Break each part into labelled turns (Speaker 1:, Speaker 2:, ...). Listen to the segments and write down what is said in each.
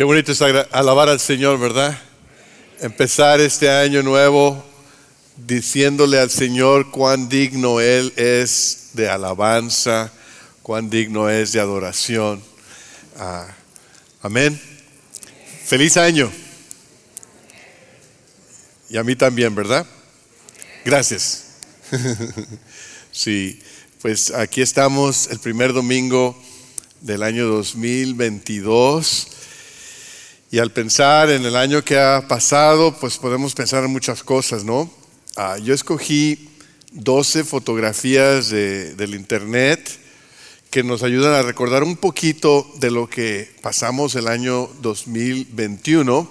Speaker 1: Qué bonito es alabar al Señor, ¿verdad? Empezar este año nuevo diciéndole al Señor cuán digno Él es de alabanza, cuán digno es de adoración. Ah, amén. Feliz año. Y a mí también, ¿verdad? Gracias. sí, pues aquí estamos el primer domingo del año 2022. Y al pensar en el año que ha pasado, pues podemos pensar en muchas cosas, ¿no? Ah, yo escogí 12 fotografías del internet que nos ayudan a recordar un poquito de lo que pasamos el año 2021.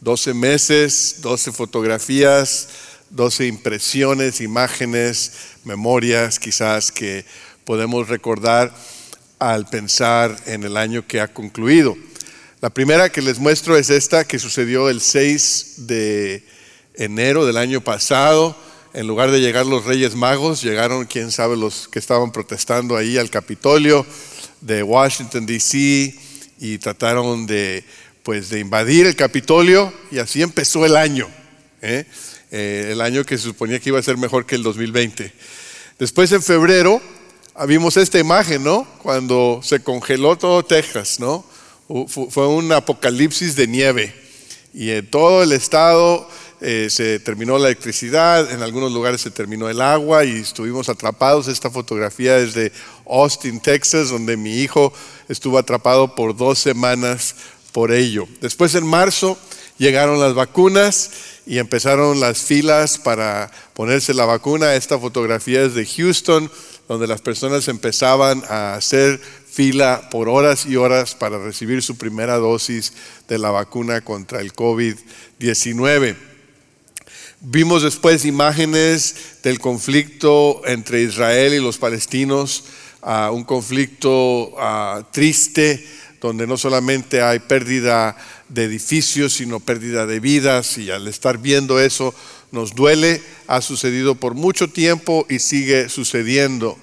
Speaker 1: 12 meses, 12 fotografías, 12 impresiones, imágenes, memorias quizás que podemos recordar al pensar en el año que ha concluido. La primera que les muestro es esta que sucedió el 6 de enero del año pasado. En lugar de llegar los Reyes Magos, llegaron, quién sabe, los que estaban protestando ahí al Capitolio de Washington, D.C. y trataron de, pues, de invadir el Capitolio y así empezó el año. ¿eh? Eh, el año que se suponía que iba a ser mejor que el 2020. Después en febrero vimos esta imagen, ¿no? Cuando se congeló todo Texas, ¿no? Fue un apocalipsis de nieve y en todo el estado eh, se terminó la electricidad, en algunos lugares se terminó el agua y estuvimos atrapados. Esta fotografía es de Austin, Texas, donde mi hijo estuvo atrapado por dos semanas por ello. Después en marzo llegaron las vacunas y empezaron las filas para ponerse la vacuna. Esta fotografía es de Houston, donde las personas empezaban a hacer fila por horas y horas para recibir su primera dosis de la vacuna contra el COVID-19. Vimos después imágenes del conflicto entre Israel y los palestinos, un conflicto triste donde no solamente hay pérdida de edificios, sino pérdida de vidas, y al estar viendo eso nos duele, ha sucedido por mucho tiempo y sigue sucediendo.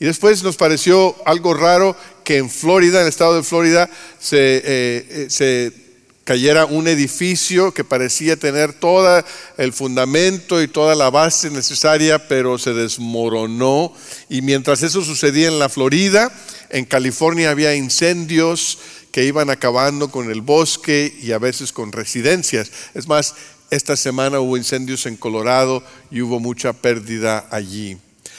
Speaker 1: Y después nos pareció algo raro que en Florida, en el estado de Florida, se, eh, eh, cayera un edificio que parecía tener todo el fundamento y toda la base necesaria, pero se desmoronó. Y mientras eso sucedía en la Florida, en California había incendios que iban acabando con el bosque y a veces con residencias. Es más, esta semana hubo incendios en Colorado y hubo mucha pérdida allí.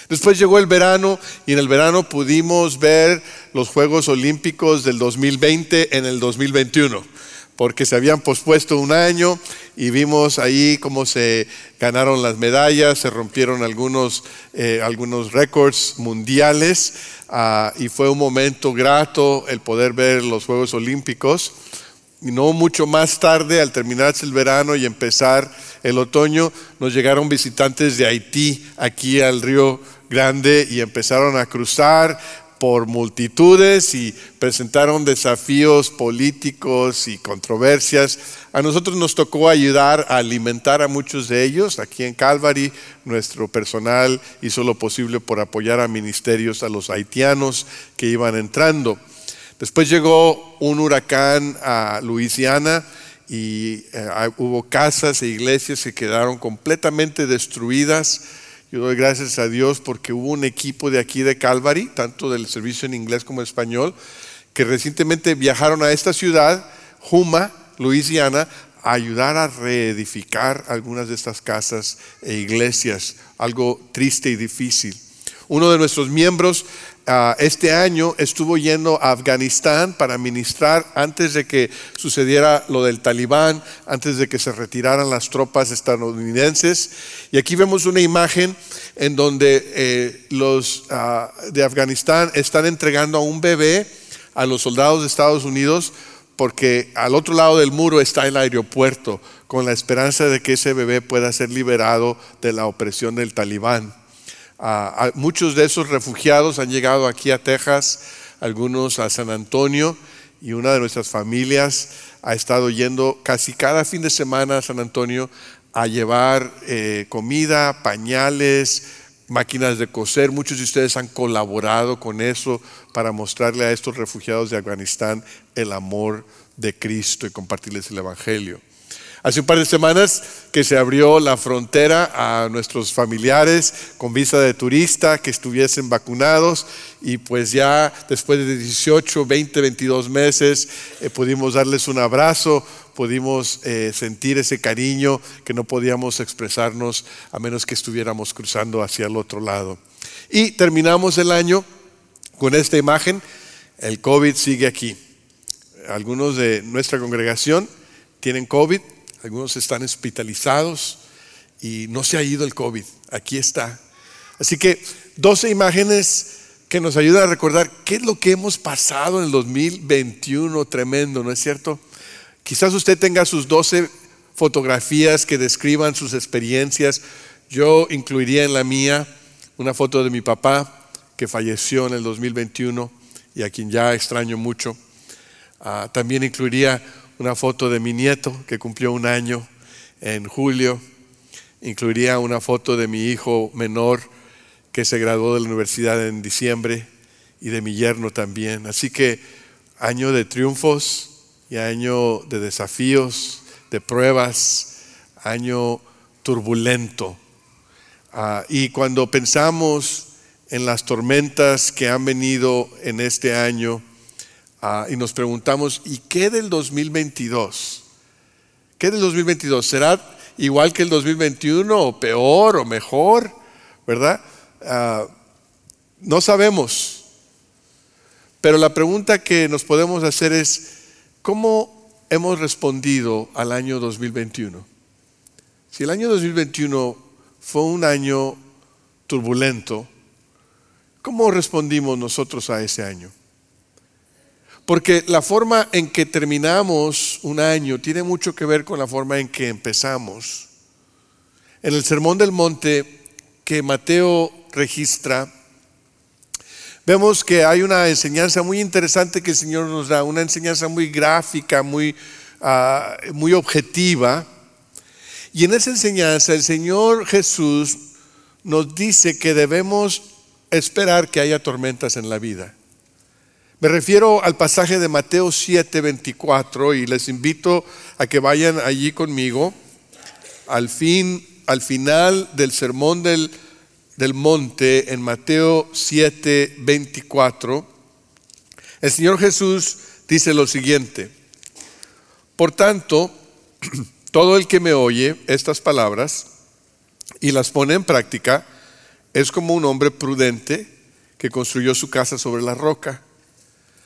Speaker 1: Después llegó el verano y en el verano pudimos ver los Juegos Olímpicos del 2020 en el 2021, porque se habían pospuesto un año y vimos ahí cómo se ganaron las medallas, se rompieron algunos, eh, algunos récords mundiales ah, y fue un momento grato el poder ver los Juegos Olímpicos. Y no mucho más tarde, al terminarse el verano y empezar el otoño, nos llegaron visitantes de Haití aquí al río Grande y empezaron a cruzar por multitudes y presentaron desafíos políticos y controversias. A nosotros nos tocó ayudar a alimentar a muchos de ellos. Aquí en Calvary, nuestro personal hizo lo posible por apoyar a ministerios a los haitianos que iban entrando. Después llegó un huracán a Luisiana y eh, hubo casas e iglesias que quedaron completamente destruidas. Yo doy gracias a Dios porque hubo un equipo de aquí de Calvary, tanto del servicio en inglés como en español, que recientemente viajaron a esta ciudad, Juma, Luisiana, a ayudar a reedificar algunas de estas casas e iglesias, algo triste y difícil. Uno de nuestros miembros Ah, este año estuvo yendo a Afganistán para ministrar antes de que sucediera lo del talibán, antes de que se retiraran las tropas estadounidenses. Y aquí vemos una imagen en donde eh, los ah, de Afganistán están entregando a un bebé a los soldados de Estados Unidos porque al otro lado del muro está el aeropuerto con la esperanza de que ese bebé pueda ser liberado de la opresión del talibán muchos de esos refugiados han llegado aquí a Texas, algunos a San Antonio, y una de nuestras familias ha estado yendo casi cada fin de semana a San Antonio a llevar eh, comida, pañales, máquinas de coser. Muchos de ustedes han colaborado con eso para mostrarle a estos refugiados de Afganistán el amor de Cristo y compartirles el Evangelio. Hace un par de semanas que se abrió la frontera a nuestros familiares con visa de turista que estuviesen vacunados y pues ya después de 18, 20, 22 meses eh, pudimos darles un abrazo, pudimos eh, sentir ese cariño que no podíamos expresarnos a menos que estuviéramos cruzando hacia el otro lado. Y terminamos el año con esta imagen, el COVID sigue aquí. Algunos de nuestra congregación tienen COVID, algunos están hospitalizados y no se ha ido el COVID, aquí está. Así que 12 imágenes que nos ayudan a recordar qué es lo que hemos pasado en el 2021, tremendo, ¿no es cierto? Quizás usted tenga sus 12 fotografías que describan sus experiencias. Yo incluiría en la mía una foto de mi papá que falleció en el 2021 y a quien ya extraño mucho. Ah, también incluiría una foto de mi nieto que cumplió un año en julio. Incluiría una foto de mi hijo menor que se graduó de la universidad en diciembre y de mi yerno también. Así que año de triunfos y año de desafíos, de pruebas, año turbulento. Ah, y cuando pensamos en las tormentas que han venido en este año, Ah, y nos preguntamos, ¿y qué del 2022? ¿Qué del 2022? ¿Será igual que el 2021 o peor o mejor? ¿Verdad? Ah, no sabemos. Pero la pregunta que nos podemos hacer es, ¿cómo hemos respondido al año 2021? Si el año 2021 fue un año turbulento, ¿cómo respondimos nosotros a ese año? Porque la forma en que terminamos un año tiene mucho que ver con la forma en que empezamos. En el Sermón del Monte que Mateo registra, vemos que hay una enseñanza muy interesante que el Señor nos da, una enseñanza muy gráfica, muy, ah, muy objetiva. Y en esa enseñanza el Señor Jesús nos dice que debemos esperar que haya tormentas en la vida. Me refiero al pasaje de Mateo 7, 24 y les invito a que vayan allí conmigo al fin, al final del sermón del, del monte en Mateo 7, 24. El Señor Jesús dice lo siguiente, por tanto, todo el que me oye estas palabras y las pone en práctica es como un hombre prudente que construyó su casa sobre la roca.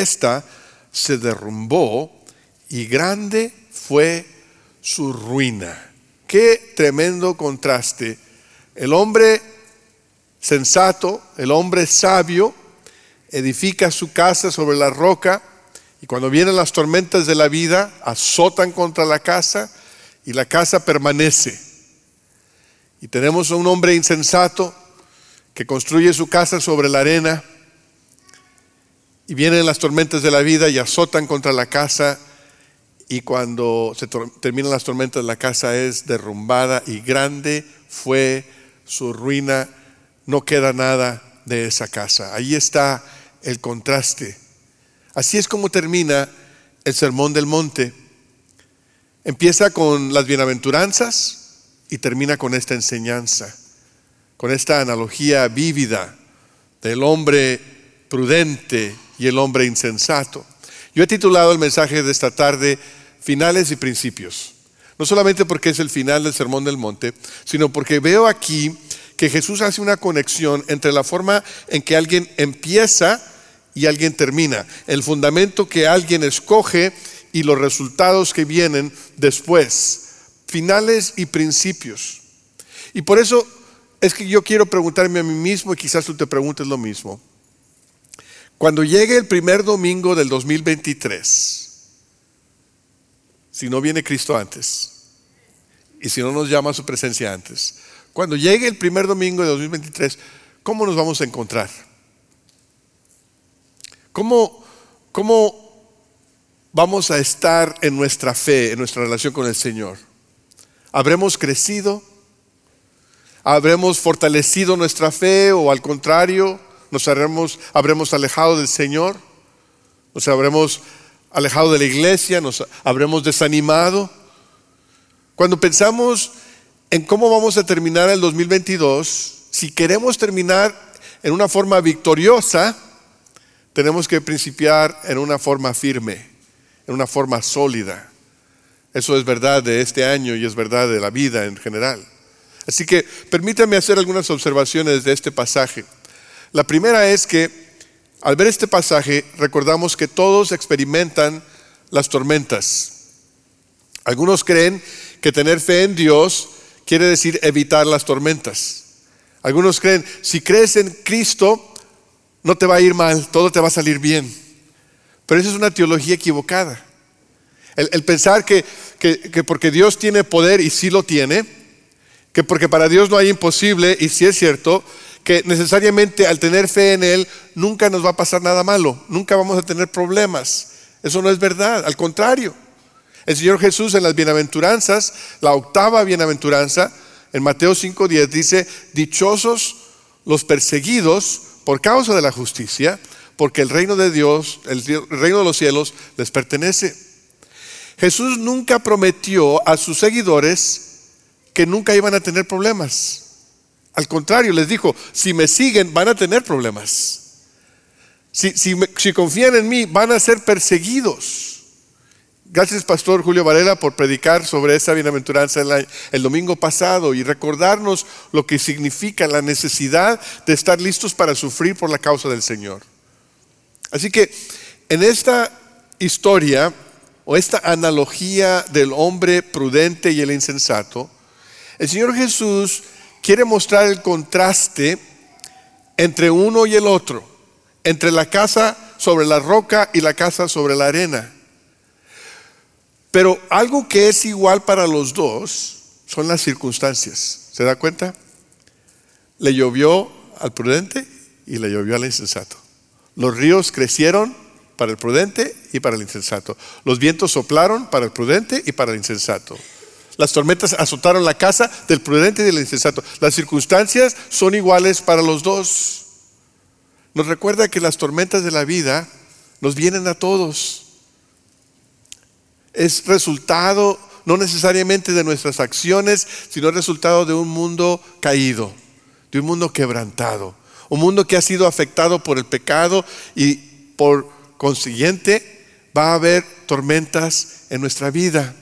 Speaker 1: esta se derrumbó y grande fue su ruina. Qué tremendo contraste. El hombre sensato, el hombre sabio, edifica su casa sobre la roca y cuando vienen las tormentas de la vida, azotan contra la casa y la casa permanece. Y tenemos a un hombre insensato que construye su casa sobre la arena y vienen las tormentas de la vida y azotan contra la casa y cuando se terminan las tormentas la casa es derrumbada y grande fue su ruina, no queda nada de esa casa. Ahí está el contraste. Así es como termina el Sermón del Monte. Empieza con las bienaventuranzas y termina con esta enseñanza, con esta analogía vívida del hombre prudente y el hombre insensato. Yo he titulado el mensaje de esta tarde Finales y Principios. No solamente porque es el final del Sermón del Monte, sino porque veo aquí que Jesús hace una conexión entre la forma en que alguien empieza y alguien termina, el fundamento que alguien escoge y los resultados que vienen después, finales y principios. Y por eso es que yo quiero preguntarme a mí mismo y quizás tú te preguntes lo mismo. Cuando llegue el primer domingo del 2023, si no viene Cristo antes y si no nos llama su presencia antes. Cuando llegue el primer domingo de 2023, ¿cómo nos vamos a encontrar? ¿Cómo, cómo vamos a estar en nuestra fe, en nuestra relación con el Señor? ¿Habremos crecido? ¿Habremos fortalecido nuestra fe o al contrario, nos habremos, habremos alejado del Señor? ¿Nos habremos alejado de la iglesia? ¿Nos habremos desanimado? Cuando pensamos en cómo vamos a terminar el 2022, si queremos terminar en una forma victoriosa, tenemos que principiar en una forma firme, en una forma sólida. Eso es verdad de este año y es verdad de la vida en general. Así que permítame hacer algunas observaciones de este pasaje. La primera es que al ver este pasaje recordamos que todos experimentan las tormentas. Algunos creen que tener fe en Dios quiere decir evitar las tormentas. Algunos creen, si crees en Cristo, no te va a ir mal, todo te va a salir bien. Pero esa es una teología equivocada. El, pensar que, que porque Dios tiene poder y sí lo tiene, que porque para Dios no hay imposible, y si es cierto, que necesariamente al tener fe en Él nunca nos va a pasar nada malo, nunca vamos a tener problemas. Eso no es verdad, al contrario. El Señor Jesús en las bienaventuranzas, la octava bienaventuranza, en Mateo 5:10 dice, dichosos los perseguidos por causa de la justicia, porque el reino de Dios, el reino de los cielos les pertenece. Jesús nunca prometió a sus seguidores que nunca iban a tener problemas. Al contrario, les dijo, si me siguen van a tener problemas. Si, confían en mí, van a ser perseguidos. Gracias, Pastor Julio Varela, por predicar sobre esa bienaventuranza el, el, domingo pasado y recordarnos lo que significa la necesidad de estar listos para sufrir por la causa del Señor. Así que en esta historia o esta analogía del hombre prudente y el insensato, el Señor Jesús quiere mostrar el contraste entre uno y el otro, entre la casa sobre la roca y la casa sobre la arena. Pero algo que es igual para los dos son las circunstancias. ¿Se da cuenta? Le llovió al prudente y le llovió al insensato. Los ríos crecieron para el prudente y para el insensato. Los vientos soplaron para el prudente y para el insensato. Las tormentas azotaron la casa del prudente y del insensato. Las circunstancias son iguales para los dos. Nos recuerda que las tormentas de la vida nos vienen a todos. Es resultado no necesariamente de nuestras acciones, sino resultado de un mundo caído, de un mundo quebrantado, un mundo que ha sido afectado por el pecado y por consiguiente va a haber tormentas en nuestra vida.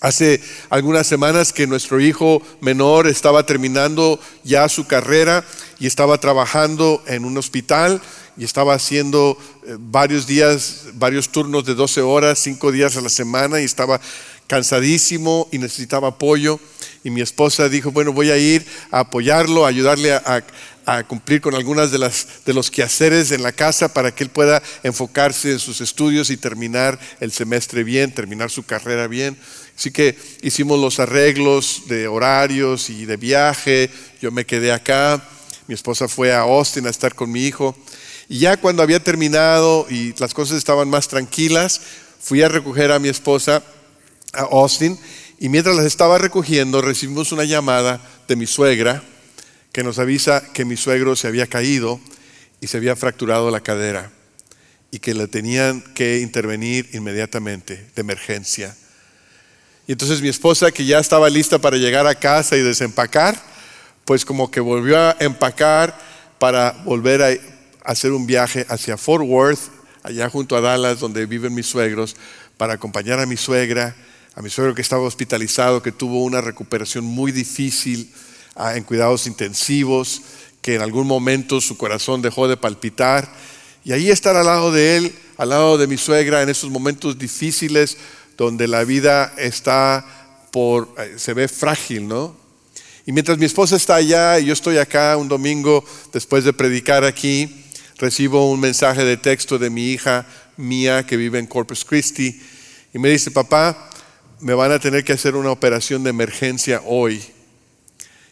Speaker 1: Hace algunas semanas que nuestro hijo menor estaba terminando ya su carrera y estaba trabajando en un hospital y estaba haciendo eh, varios días, varios turnos de 12 horas, 5 días a la semana y estaba cansadísimo y necesitaba apoyo. Y mi esposa dijo, bueno, voy a ir a apoyarlo, a ayudarle a, a cumplir con algunas de, las, de los quehaceres en la casa para que él pueda enfocarse en sus estudios y terminar el semestre bien, terminar su carrera bien. Así que hicimos los arreglos de horarios y de viaje. Yo me quedé acá. Mi esposa fue a Austin a estar con mi hijo. Y ya cuando había terminado y las cosas estaban más tranquilas, fui a recoger a mi esposa a Austin. Y mientras las estaba recogiendo, recibimos una llamada de mi suegra que nos avisa que mi suegro se había caído y se había fracturado la cadera y que le tenían que intervenir inmediatamente, de emergencia. Y entonces mi esposa, que ya estaba lista para llegar a casa y desempacar, pues como que volvió a empacar para volver a hacer un viaje hacia Fort Worth, allá junto a Dallas, donde viven mis suegros, para acompañar a mi suegra, a mi suegro que estaba hospitalizado, que tuvo una recuperación muy difícil ah, en cuidados intensivos, que en algún momento su corazón dejó de palpitar. Y ahí estar al lado de él, al lado de mi suegra, en esos momentos difíciles, donde la vida está por, eh, se ve frágil, ¿no? Y mientras mi esposa está allá y yo estoy acá un domingo después de predicar aquí, recibo un mensaje de texto de mi hija Mía que vive en Corpus Christi y me dice, papá, me van a tener que hacer una operación de emergencia hoy.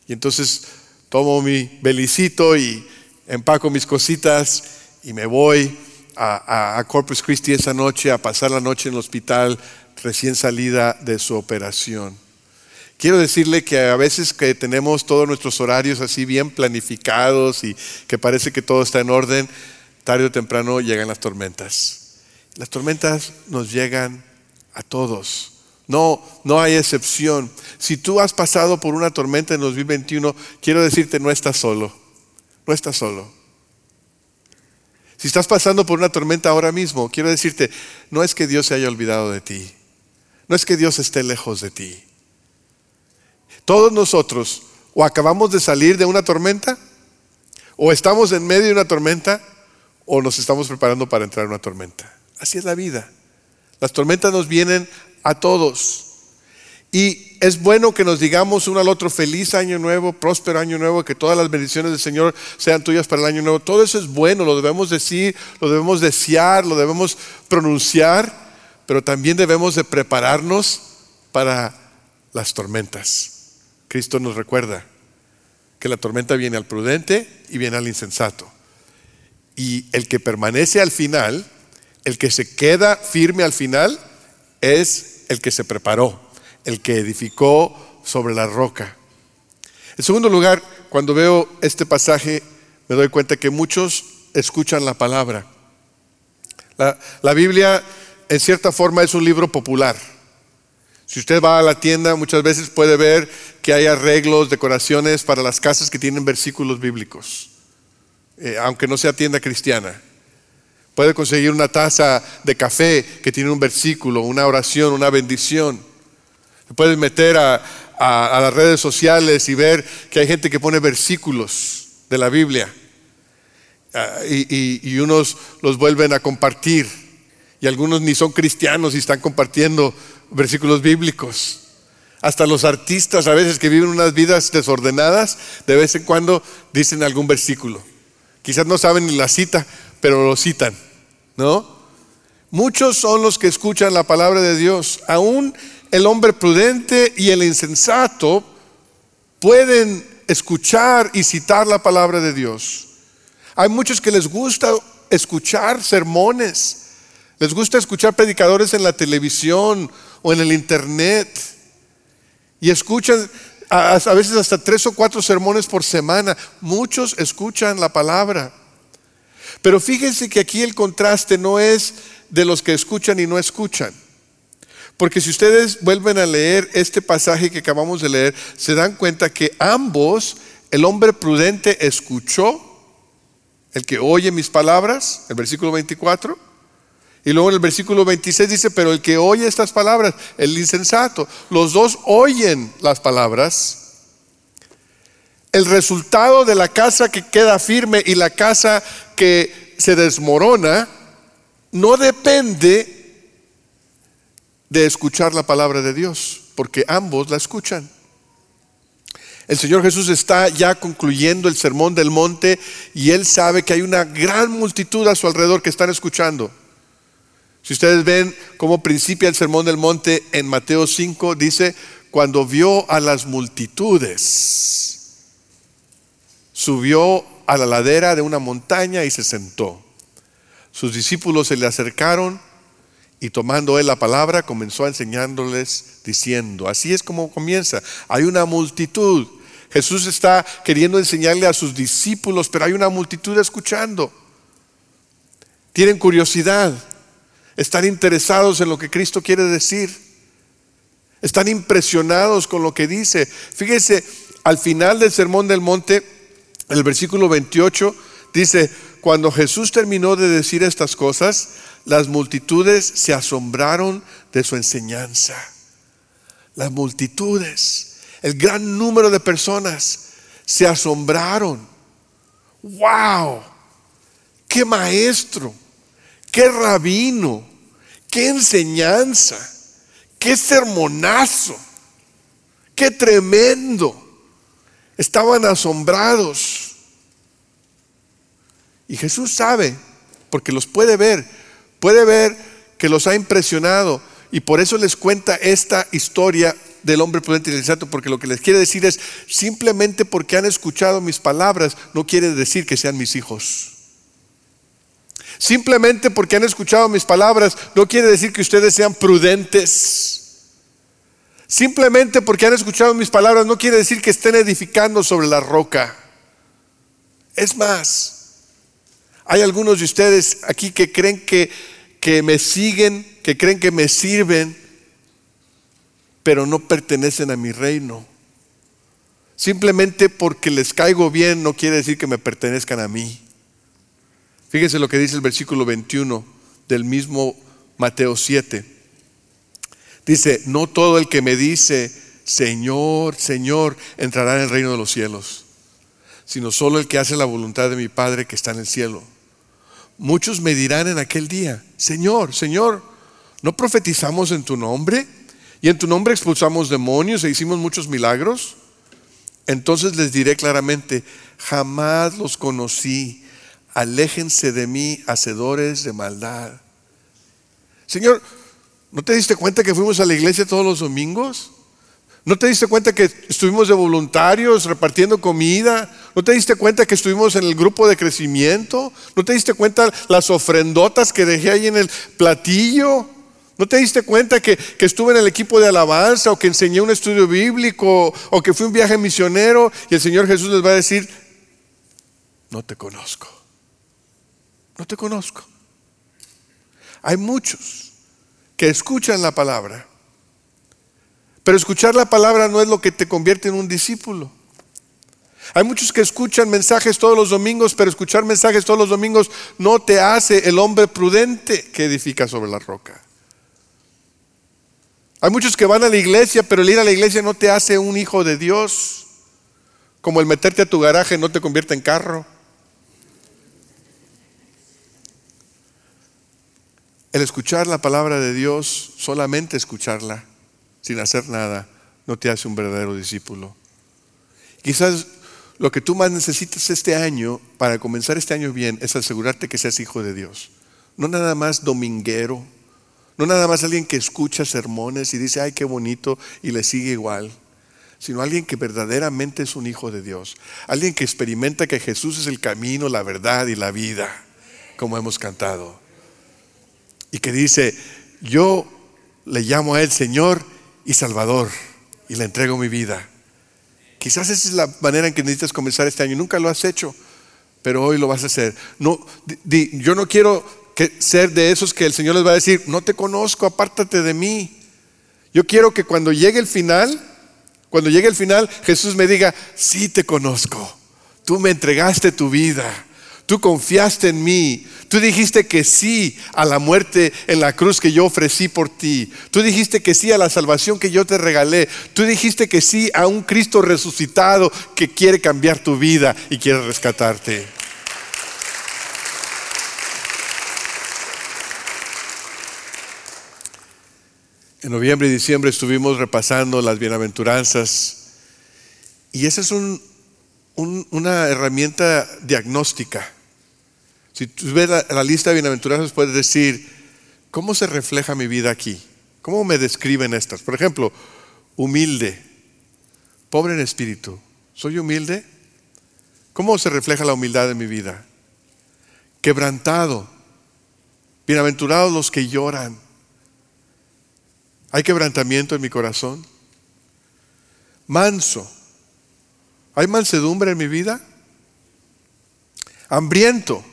Speaker 1: Y entonces tomo mi belicito y empaco mis cositas y me voy a, Corpus Christi esa noche a pasar la noche en el hospital recién salida de su operación. Quiero decirle que a veces que tenemos todos nuestros horarios así bien planificados y que parece que todo está en orden, tarde o temprano llegan las tormentas. Las tormentas nos llegan a todos. No, no hay excepción. Si tú has pasado por una tormenta en 2021, quiero decirte, no estás solo. No estás solo. Si estás pasando por una tormenta ahora mismo, quiero decirte, no es que Dios se haya olvidado de ti. No es que Dios esté lejos de ti. Todos nosotros o acabamos de salir de una tormenta, o estamos en medio de una tormenta, o nos estamos preparando para entrar en una tormenta. Así es la vida. Las tormentas nos vienen a todos. Y es bueno que nos digamos uno al otro feliz año nuevo, próspero año nuevo, que todas las bendiciones del Señor sean tuyas para el año nuevo. Todo eso es bueno, lo debemos decir, lo debemos desear, lo debemos pronunciar, pero también debemos de prepararnos para las tormentas. Cristo nos recuerda que la tormenta viene al prudente y viene al insensato. Y el que permanece al final, el que se queda firme al final, es el que se preparó, el que edificó sobre la roca. En segundo lugar, cuando veo este pasaje, me doy cuenta que muchos escuchan la palabra. La, Biblia, en cierta forma, es un libro popular. Si usted va a la tienda, muchas veces puede ver que hay arreglos, decoraciones para las casas que tienen versículos bíblicos, eh, aunque no sea tienda cristiana. Puede conseguir una taza de café que tiene un versículo, una oración, una bendición. Puede meter a, las redes sociales y ver que hay gente que pone versículos de la Biblia. Ah, y, unos los vuelven a compartir. Y algunos ni son cristianos y están compartiendo versículos bíblicos. Hasta los artistas a veces que viven unas vidas desordenadas, de vez en cuando dicen algún versículo. Quizás no saben ni la cita, pero lo citan. ¿no? Muchos son los que escuchan la palabra de Dios. Aún el hombre prudente y el insensato pueden escuchar y citar la palabra de Dios. Hay muchos que les gusta escuchar sermones, les gusta escuchar predicadores en la televisión o en el internet y escuchan a, veces hasta tres o cuatro sermones por semana. Muchos escuchan la palabra. Pero fíjense que aquí el contraste no es de los que escuchan y no escuchan. Porque si ustedes vuelven a leer este pasaje que acabamos de leer, se dan cuenta que ambos, el hombre prudente escuchó, el que oye mis palabras, el versículo 24, y luego en el versículo 26 dice, pero el que oye estas palabras, el insensato, los dos oyen las palabras. El resultado de la casa que queda firme y la casa que se desmorona no depende de escuchar la palabra de Dios, porque ambos la escuchan. El Señor Jesús está ya concluyendo el sermón del monte y Él sabe que hay una gran multitud a su alrededor que están escuchando. Si ustedes ven cómo principia el sermón del monte en Mateo 5, dice, cuando vio a las multitudes, subió a la ladera de una montaña y se sentó. Sus discípulos se le acercaron y tomando él la palabra comenzó a enseñándoles diciendo, así es como comienza, hay una multitud. Jesús está queriendo enseñarle a sus discípulos, pero hay una multitud escuchando. Tienen curiosidad, están interesados en lo que Cristo quiere decir, están impresionados con lo que dice. Fíjense, al final del Sermón del Monte, el versículo 28 dice, cuando Jesús terminó de decir estas cosas, las multitudes se asombraron de su enseñanza. Las multitudes, el gran número de personas se asombraron. ¡Wow! ¡Qué maestro! ¡Qué rabino! ¡Qué enseñanza! ¡Qué sermonazo! ¡Qué tremendo! Estaban asombrados. Y Jesús sabe, porque los puede ver, puede ver que los ha impresionado y por eso les cuenta esta historia del hombre prudente y el insensato, porque lo que les quiere decir es, simplemente porque han escuchado mis palabras, no quiere decir que sean mis hijos. Simplemente porque han escuchado mis palabras, no quiere decir que ustedes sean prudentes. Simplemente porque han escuchado mis palabras, no quiere decir que estén edificando sobre la roca. Es más, hay algunos de ustedes aquí que creen que, que me siguen, que creen que me sirven, pero no pertenecen a mi reino. Simplemente porque les caigo bien no quiere decir que me pertenezcan a mí. Fíjense lo que dice el versículo 21 del mismo Mateo 7. Dice, no todo el que me dice, Señor, Señor, entrará en el reino de los cielos, sino solo el que hace la voluntad de mi Padre que está en el cielo. Muchos me dirán en aquel día, Señor, Señor, ¿no profetizamos en tu nombre? y en tu nombre expulsamos demonios e hicimos muchos milagros, entonces les diré claramente, jamás los conocí, aléjense de mí, hacedores de maldad. Señor, ¿no te diste cuenta que fuimos a la iglesia todos los domingos? ¿No te diste cuenta que estuvimos de voluntarios repartiendo comida? ¿No te diste cuenta que estuvimos en el grupo de crecimiento? ¿No te diste cuenta las ofrendotas que dejé ahí en el platillo? ¿No te diste cuenta que, estuve en el equipo de alabanza o que enseñé un estudio bíblico o que fui un viaje misionero y el Señor Jesús les va a decir, no te conozco, no te conozco. Hay muchos que escuchan la palabra, pero escuchar la palabra no es lo que te convierte en un discípulo. Hay muchos que escuchan mensajes todos los domingos, pero escuchar mensajes todos los domingos no te hace el hombre prudente que edifica sobre la roca. Hay muchos que van a la iglesia, pero el ir a la iglesia no te hace un hijo de Dios. Como el meterte a tu garaje no te convierte en carro. El escuchar la palabra de Dios, solamente escucharla, sin hacer nada, no te hace un verdadero discípulo. Quizás lo que tú más necesitas este año, para comenzar este año bien, es asegurarte que seas hijo de Dios. No nada más dominguero, no nada más alguien que escucha sermones y dice, ay, qué bonito, y le sigue igual, sino alguien que verdaderamente es un hijo de Dios. Alguien que experimenta que Jesús es el camino, la verdad y la vida, como hemos cantado. Y que dice, yo le llamo a Él Señor y Salvador, y le entrego mi vida. Quizás esa es la manera en que necesitas comenzar este año. Nunca lo has hecho, pero hoy lo vas a hacer. No, yo no quiero que ser de esos que el Señor les va a decir, no te conozco, apártate de mí. Yo quiero que cuando llegue el final, cuando llegue el final, Jesús me diga, sí te conozco, tú me entregaste tu vida, tú confiaste en mí, tú dijiste que sí a la muerte en la cruz que yo ofrecí por ti, tú dijiste que sí a la salvación que yo te regalé, tú dijiste que sí a un Cristo resucitado que quiere cambiar tu vida y quiere rescatarte. En noviembre y diciembre estuvimos repasando las bienaventuranzas y esa es una herramienta diagnóstica. Si tú ves la, lista de bienaventuranzas puedes decir, ¿cómo se refleja mi vida aquí? ¿Cómo me describen estas? Por ejemplo, humilde, pobre en espíritu. ¿Soy humilde? ¿Cómo se refleja la humildad en mi vida? Quebrantado. Bienaventurados los que lloran ¿Hay quebrantamiento en mi corazón? Manso. ¿Hay mansedumbre en mi vida? Hambriento.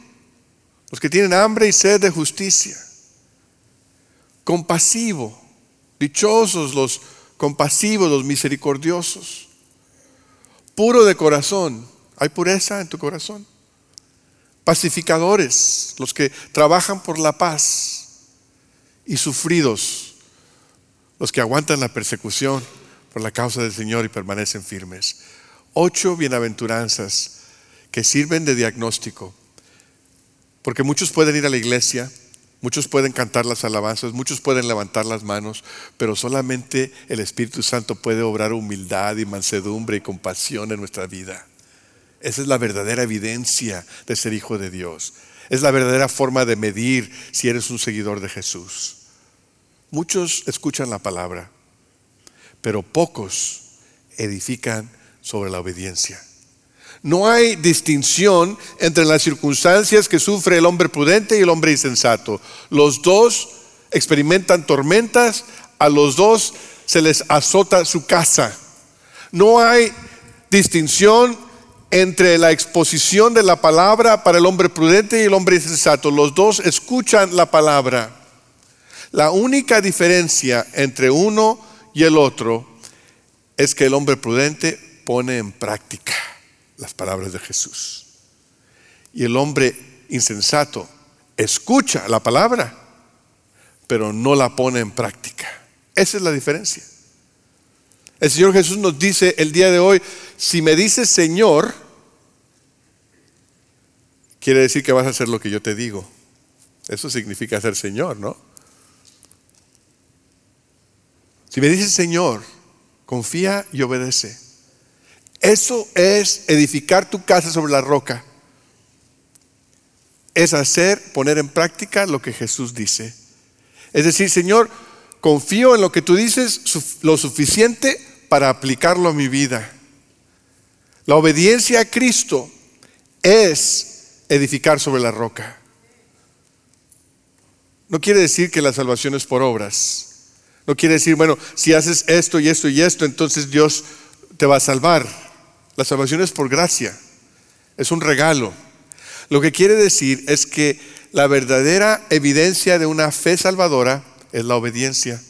Speaker 1: Los que tienen hambre y sed de justicia. Compasivo. Dichosos los compasivos, los misericordiosos. Puro de corazón. ¿Hay pureza en tu corazón? Pacificadores, los que trabajan por la paz. Y sufridos, los que aguantan la persecución por la causa del Señor y permanecen firmes. Ocho bienaventuranzas que sirven de diagnóstico. Porque muchos pueden ir a la iglesia, muchos pueden cantar las alabanzas, muchos pueden levantar las manos, pero solamente el Espíritu Santo puede obrar humildad y mansedumbre y compasión en nuestra vida. Esa es la verdadera evidencia de ser hijo de Dios. Es la verdadera forma de medir si eres un seguidor de Jesús. Muchos escuchan la palabra, pero pocos edifican sobre la obediencia. No hay distinción entre las circunstancias que sufre el hombre prudente y el hombre insensato. Los dos experimentan tormentas, a los dos se les azota su casa. No hay distinción entre la exposición de la palabra para el hombre prudente y el hombre insensato. Los dos escuchan la palabra. La única diferencia entre uno y el otro es que el hombre prudente pone en práctica las palabras de Jesús. Y el hombre insensato escucha la palabra, pero no la pone en práctica. Esa es la diferencia. El Señor Jesús nos dice el día de hoy, si me dices Señor, quiere decir que vas a hacer lo que yo te digo. Eso significa ser Señor, ¿no? Si me dices Señor, confía y obedece. Eso es edificar tu casa sobre la roca. Es hacer, poner en práctica lo que Jesús dice. Es decir, Señor, confío en lo que tú dices lo suficiente para aplicarlo a mi vida. La obediencia a Cristo es edificar sobre la roca. No quiere decir que la salvación es por obras. No quiere decir, bueno, si haces esto y esto y esto, entonces Dios te va a salvar. La salvación es por gracia, es un regalo. Lo que quiere decir es que la verdadera evidencia de una fe salvadora es la obediencia.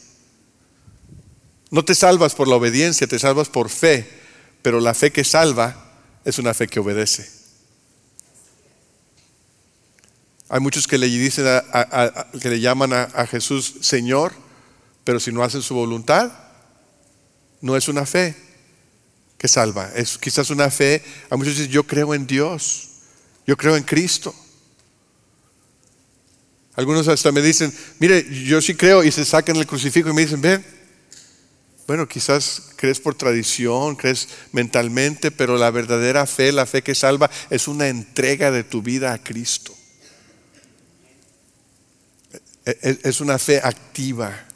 Speaker 1: No te salvas por la obediencia, te salvas por fe, pero la fe que salva es una fe que obedece. Hay muchos que le dicen que le llaman a Jesús Señor, pero si no hacen su voluntad, no es una fe que salva. Es quizás una fe, a muchos dicen, yo creo en Dios, yo creo en Cristo. Algunos hasta me dicen, mire, yo sí creo y se sacan el crucifijo y me dicen, ven, bueno, quizás crees por tradición, crees mentalmente, pero la verdadera fe, la fe que salva, es una entrega de tu vida a Cristo. E, e, es una fe activa.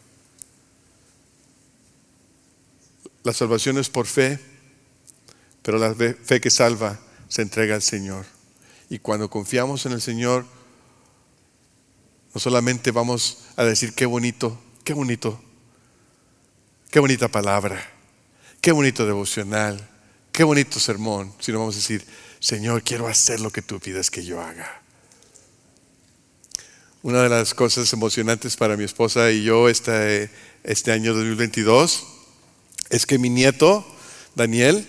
Speaker 1: La salvación es por fe, pero la fe que salva se entrega al Señor. Y cuando confiamos en el Señor, no solamente vamos a decir qué bonito, qué bonito, qué bonita palabra, qué bonito devocional, qué bonito sermón, sino vamos a decir, Señor, quiero hacer lo que tú pides que yo haga. Una de las cosas emocionantes para mi esposa y yo este, este año 2022 es que mi nieto, Daniel,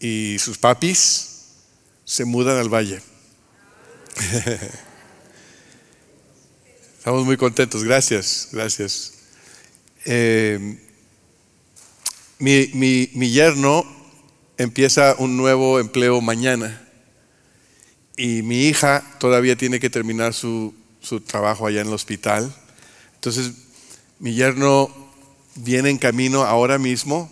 Speaker 1: y sus papis se mudan al valle. Estamos muy contentos, gracias, gracias. Eh, mi, mi, yerno empieza un nuevo empleo mañana y mi hija todavía tiene que terminar su, su trabajo allá en el hospital. Entonces, mi yerno viene en camino ahora mismo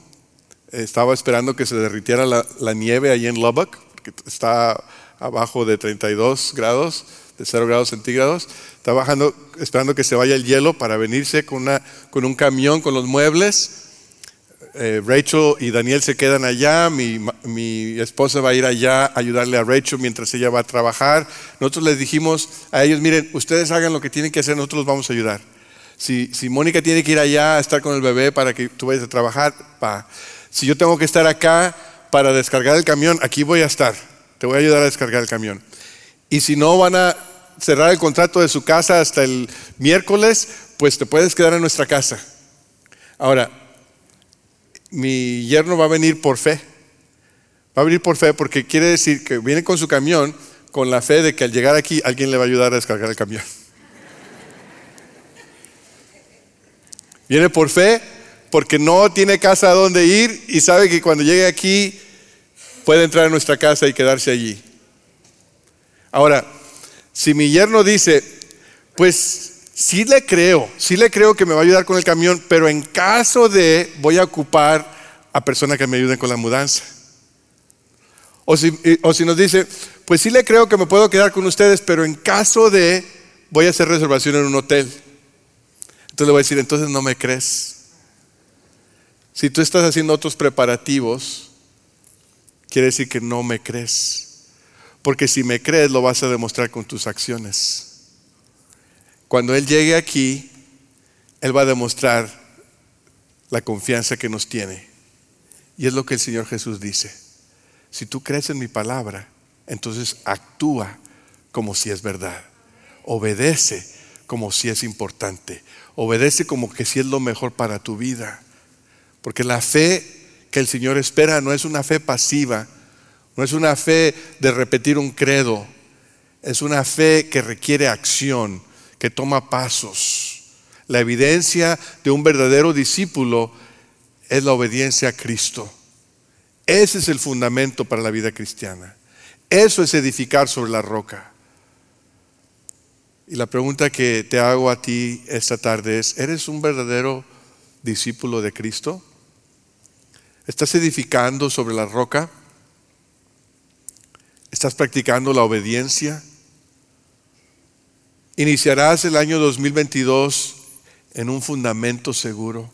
Speaker 1: estaba esperando que se derritiera la, nieve ahí en Lubbock, que está abajo de 32 grados, de 0 grados centígrados. Está bajando, esperando que se vaya el hielo para venirse con, una, con un camión con los muebles. Eh, Rachel y Daniel se quedan allá, mi, mi, esposa va a ir allá a ayudarle a Rachel mientras ella va a trabajar. Nosotros les dijimos a ellos, miren, ustedes hagan lo que tienen que hacer, nosotros los vamos a ayudar. Si, si Mónica tiene que ir allá a estar con el bebé para que tú vayas a trabajar, va. Si yo tengo que estar acá para descargar el camión, aquí voy a estar. Te voy a ayudar a descargar el camión. Y si no van a cerrar el contrato de su casa hasta el miércoles, pues te puedes quedar en nuestra casa. Ahora, mi yerno va a venir por fe. Va a venir por fe porque quiere decir que viene con su camión con la fe de que al llegar aquí alguien le va a ayudar a descargar el camión. Viene por fe porque no tiene casa a donde ir y sabe que cuando llegue aquí puede entrar a nuestra casa y quedarse allí. Ahora, si mi yerno dice, pues sí le creo, sí le creo que me va a ayudar con el camión, pero en caso de voy a ocupar a personas que me ayuden con la mudanza. O si, o si nos dice, pues sí le creo que me puedo quedar con ustedes, pero en caso de voy a hacer reservación en un hotel. Entonces le voy a decir, entonces no me crees. Si tú estás haciendo otros preparativos, quiere decir que no me crees. Porque si me crees, lo vas a demostrar con tus acciones. Cuando Él llegue aquí, Él va a demostrar la confianza que nos tiene. Y es lo que el Señor Jesús dice. Si tú crees en mi palabra, entonces actúa como si es verdad. Obedece como si es importante. Obedece como que si es lo mejor para tu vida. Porque la fe que el Señor espera no es una fe pasiva, no es una fe de repetir un credo, es una fe que requiere acción, que toma pasos. La evidencia de un verdadero discípulo es la obediencia a Cristo. Ese es el fundamento para la vida cristiana. Eso es edificar sobre la roca. Y la pregunta que te hago a ti esta tarde es, ¿eres un verdadero discípulo de Cristo? ¿Estás edificando sobre la roca? ¿Estás practicando la obediencia? Iniciarás el año 2022 en un fundamento seguro.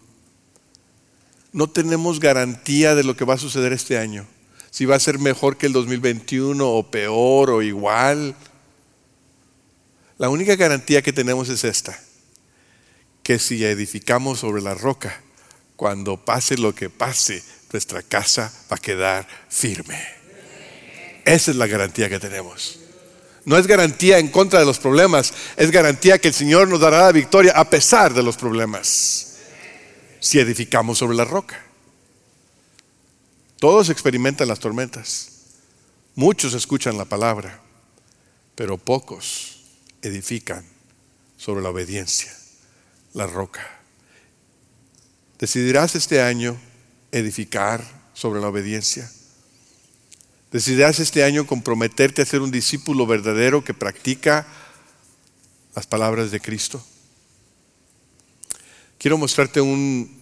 Speaker 1: No tenemos garantía de lo que va a suceder este año. Si va a ser mejor que el 2021 o peor o igual. La única garantía que tenemos es esta. Que si edificamos sobre la roca, cuando pase lo que pase, nuestra casa va a quedar firme. Esa es la garantía que tenemos. No es garantía en contra de los problemas, es garantía que el Señor nos dará la victoria a pesar de los problemas. Si edificamos sobre la roca. Todos experimentan las tormentas. Muchos escuchan la palabra, pero pocos edifican sobre la obediencia, la roca. Decidirás este año edificar sobre la obediencia. Decidirás este año comprometerte a ser un discípulo verdadero que practica las palabras de Cristo. Quiero mostrarte un,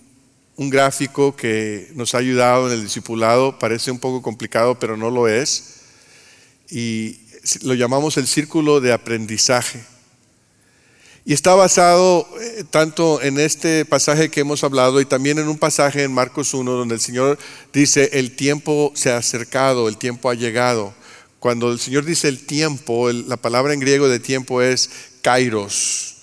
Speaker 1: un gráfico que nos ha ayudado en el discipulado. Parece un poco complicado, pero no lo es. Y lo llamamos el círculo de aprendizaje. Y está basado eh, tanto en este pasaje que hemos hablado y también en un pasaje en Marcos 1 donde el Señor dice, el tiempo se ha acercado, el tiempo ha llegado. Cuando el Señor dice el tiempo, la palabra en griego de tiempo es kairos.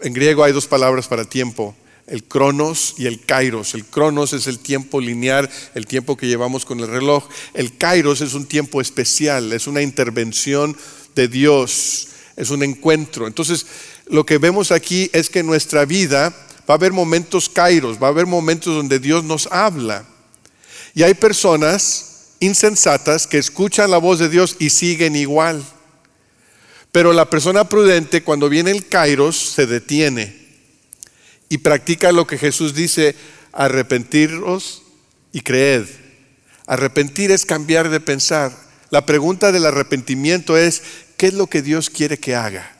Speaker 1: En griego hay dos palabras para tiempo, el cronos y el kairos. El cronos es el tiempo lineal, el tiempo que llevamos con el reloj. El kairos es un tiempo especial, es una intervención de Dios, es un encuentro. Entonces, lo que vemos aquí es que en nuestra vida va a haber momentos kairos, va a haber momentos donde Dios nos habla. Y hay personas insensatas que escuchan la voz de Dios y siguen igual. Pero la persona prudente cuando viene el kairos se detiene y practica lo que Jesús dice, arrepentiros y creed. Arrepentir es cambiar de pensar. La pregunta del arrepentimiento es, ¿qué es lo que Dios quiere que haga?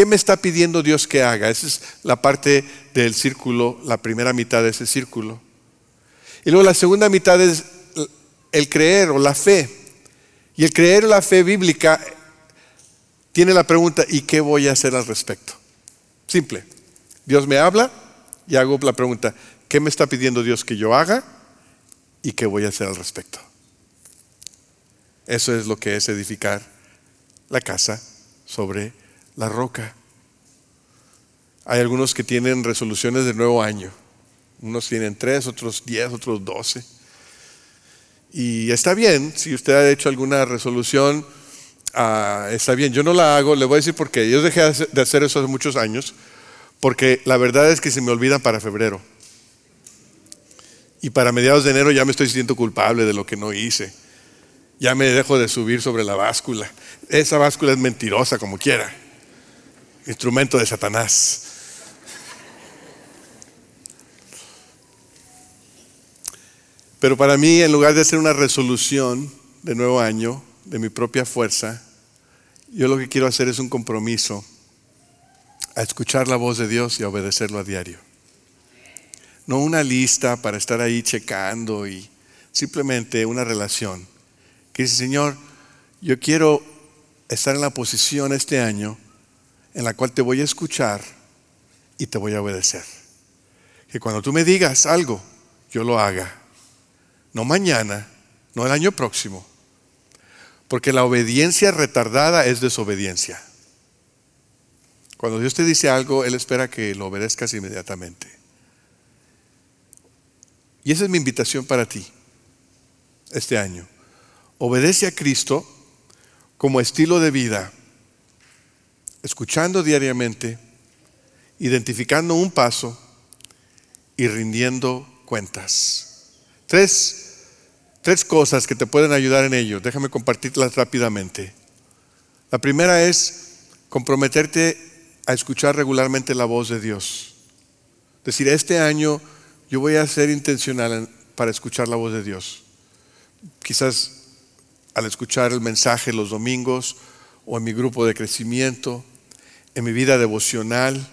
Speaker 1: ¿Qué me está pidiendo Dios que haga? Esa es la parte del círculo, la primera mitad de ese círculo. Y luego la segunda mitad es el creer o la fe. Y el creer o la fe bíblica tiene la pregunta, ¿y qué voy a hacer al respecto? Simple. Dios me habla y hago la pregunta, ¿qué me está pidiendo Dios que yo haga? ¿Y qué voy a hacer al respecto? Eso es lo que es edificar la casa sobre la roca. Hay algunos que tienen resoluciones de nuevo año. Unos tienen tres, otros diez, otros doce. Y está bien, si usted ha hecho alguna resolución, ah, está bien. Yo no la hago, le voy a decir por qué. Yo dejé de hacer eso hace muchos años, porque la verdad es que se me olvidan para febrero. Y para mediados de enero ya me estoy sintiendo culpable de lo que no hice. Ya me dejo de subir sobre la báscula. Esa báscula es mentirosa como quiera instrumento de Satanás. Pero para mí, en lugar de hacer una resolución de nuevo año, de mi propia fuerza, yo lo que quiero hacer es un compromiso a escuchar la voz de Dios y a obedecerlo a diario. No una lista para estar ahí checando y simplemente una relación que dice, Señor, yo quiero estar en la posición este año en la cual te voy a escuchar y te voy a obedecer. Que cuando tú me digas algo, yo lo haga. No mañana, no el año próximo. Porque la obediencia retardada es desobediencia. Cuando Dios te dice algo, Él espera que lo obedezcas inmediatamente. Y esa es mi invitación para ti este año. Obedece a Cristo como estilo de vida, escuchando diariamente, identificando un paso y rindiendo cuentas. Tres, tres cosas que te pueden ayudar en ello. Déjame compartirlas rápidamente. La primera es comprometerte a escuchar regularmente la voz de Dios. Decir, este año yo voy a ser intencional para escuchar la voz de Dios. Quizás al escuchar el mensaje los domingos o en mi grupo de crecimiento, en mi vida devocional.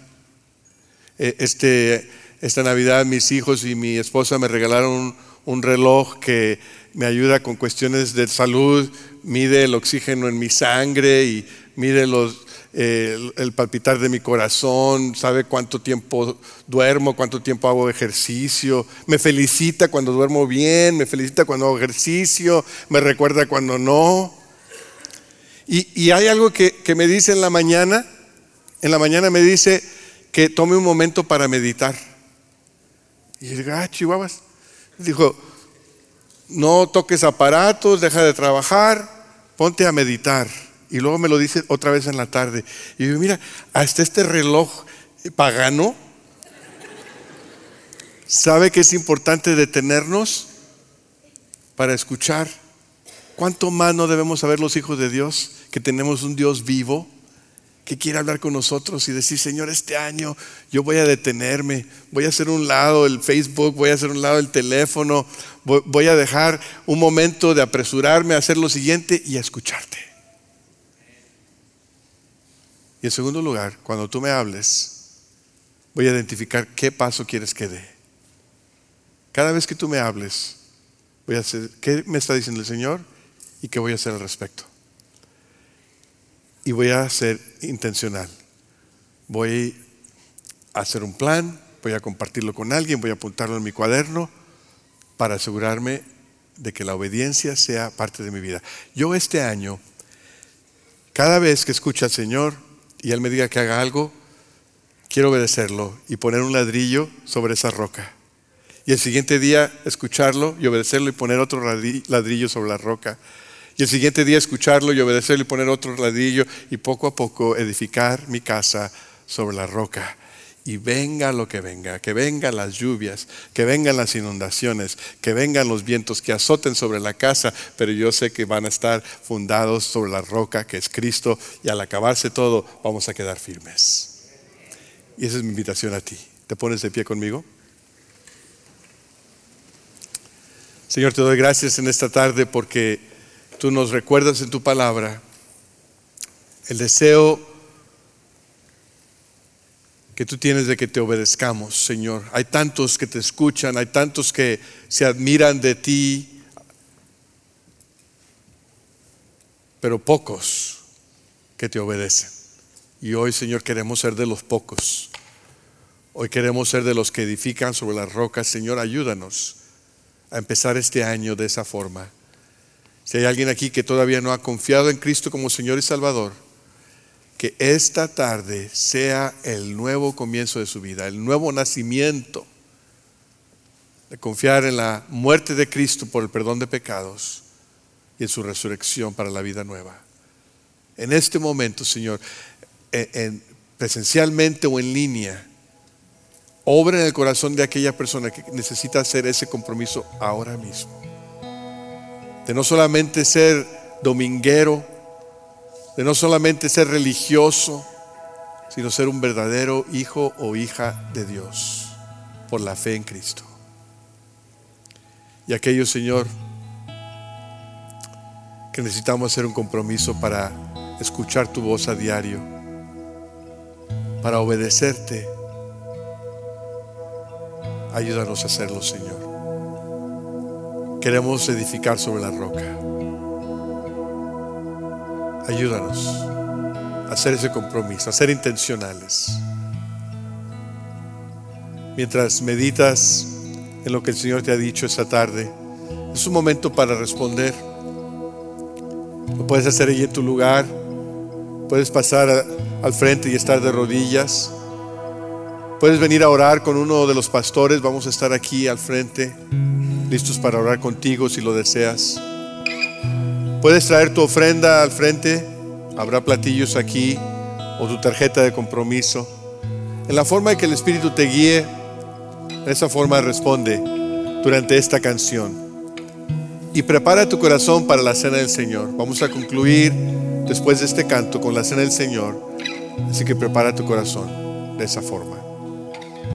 Speaker 1: E, este, esta Navidad mis hijos y mi esposa me regalaron un, un reloj que me ayuda con cuestiones de salud, mide el oxígeno en mi sangre y mide los, el, palpitar de mi corazón, sabe cuánto tiempo duermo, cuánto tiempo hago ejercicio, me felicita cuando duermo bien, me felicita cuando hago ejercicio, me recuerda cuando no. Y, hay algo que, me dice en la mañana, en la mañana me dice que tome un momento para meditar. Y yo digo, ah, chihuahuas. Dijo, no toques aparatos, deja de trabajar, ponte a meditar. Y luego me lo dice otra vez en la tarde. Y yo, mira, hasta este reloj pagano sabe que es importante detenernos para escuchar. ¿Cuánto más no debemos saber los hijos de Dios que tenemos un Dios vivo que quiere hablar con nosotros y decir, Señor, este año yo voy a detenerme, voy a hacer un lado el Facebook, voy a hacer un lado el teléfono, voy a dejar un momento de apresurarme a hacer lo siguiente y a escucharte? Y en segundo lugar, cuando tú me hables, voy a identificar qué paso quieres que dé. Cada vez que tú me hables, voy a hacer qué me está diciendo el Señor y qué voy a hacer al respecto. Y voy a ser intencional. Voy a hacer un plan, voy a compartirlo con alguien, voy a apuntarlo en mi cuaderno para asegurarme de que la obediencia sea parte de mi vida. Yo este año, cada vez que escucho al Señor, y Él me diga que haga algo, quiero obedecerlo y poner un ladrillo sobre esa roca. Y el siguiente día escucharlo y obedecerlo y poner otro ladrillo sobre la roca. Y el siguiente día escucharlo y obedecerlo y poner otro ladrillo y poco a poco edificar mi casa sobre la roca y venga lo que venga, que vengan las lluvias, que vengan las inundaciones, que vengan los vientos que azoten sobre la casa, pero yo sé que van a estar fundados sobre la roca que es Cristo y al acabarse todo vamos a quedar firmes. Y esa es mi invitación a ti. ¿Te pones de pie conmigo? Señor, te doy gracias en esta tarde porque tú nos recuerdas en tu palabra el deseo que tú tienes de que te obedezcamos, Señor. Hay tantos que te escuchan, hay tantos que se admiran de ti, pero pocos que te obedecen. Y hoy, Señor, queremos ser de los pocos. Hoy queremos ser de los que edifican sobre las rocas. Señor, ayúdanos a empezar este año de esa forma. Si hay alguien aquí que todavía no ha confiado en Cristo como Señor y Salvador, que esta tarde sea el nuevo comienzo de su vida, el nuevo nacimiento, de confiar en la muerte de Cristo por el perdón de pecados y en su resurrección para la vida nueva. En este momento, Señor, en, presencialmente o en línea, obra en el corazón de aquella persona que necesita hacer ese compromiso ahora mismo. De no solamente ser dominguero, de no solamente ser religioso, sino ser un verdadero hijo o hija de Dios por la fe en Cristo. Y aquello, Señor, que necesitamos hacer un compromiso para escuchar tu voz a diario, para obedecerte, ayúdanos a hacerlo, Señor. Queremos edificar sobre la roca. Ayúdanos a hacer ese compromiso, a ser intencionales. mientras meditas en lo que el Señor te ha dicho esta tarde, es un momento para responder. Lo puedes hacer allí en tu lugar, puedes pasar al frente y estar de rodillas. Puedes venir a orar con uno de los pastores, vamos a estar aquí al frente, listos para orar contigo si lo deseas. Puedes traer tu ofrenda al frente, habrá platillos aquí o tu tarjeta de compromiso. En la forma en que el Espíritu te guíe, de esa forma responde durante esta canción. Y prepara tu corazón para la cena del Señor. Vamos a concluir después de este canto con la cena del Señor. Así que prepara tu corazón de esa forma.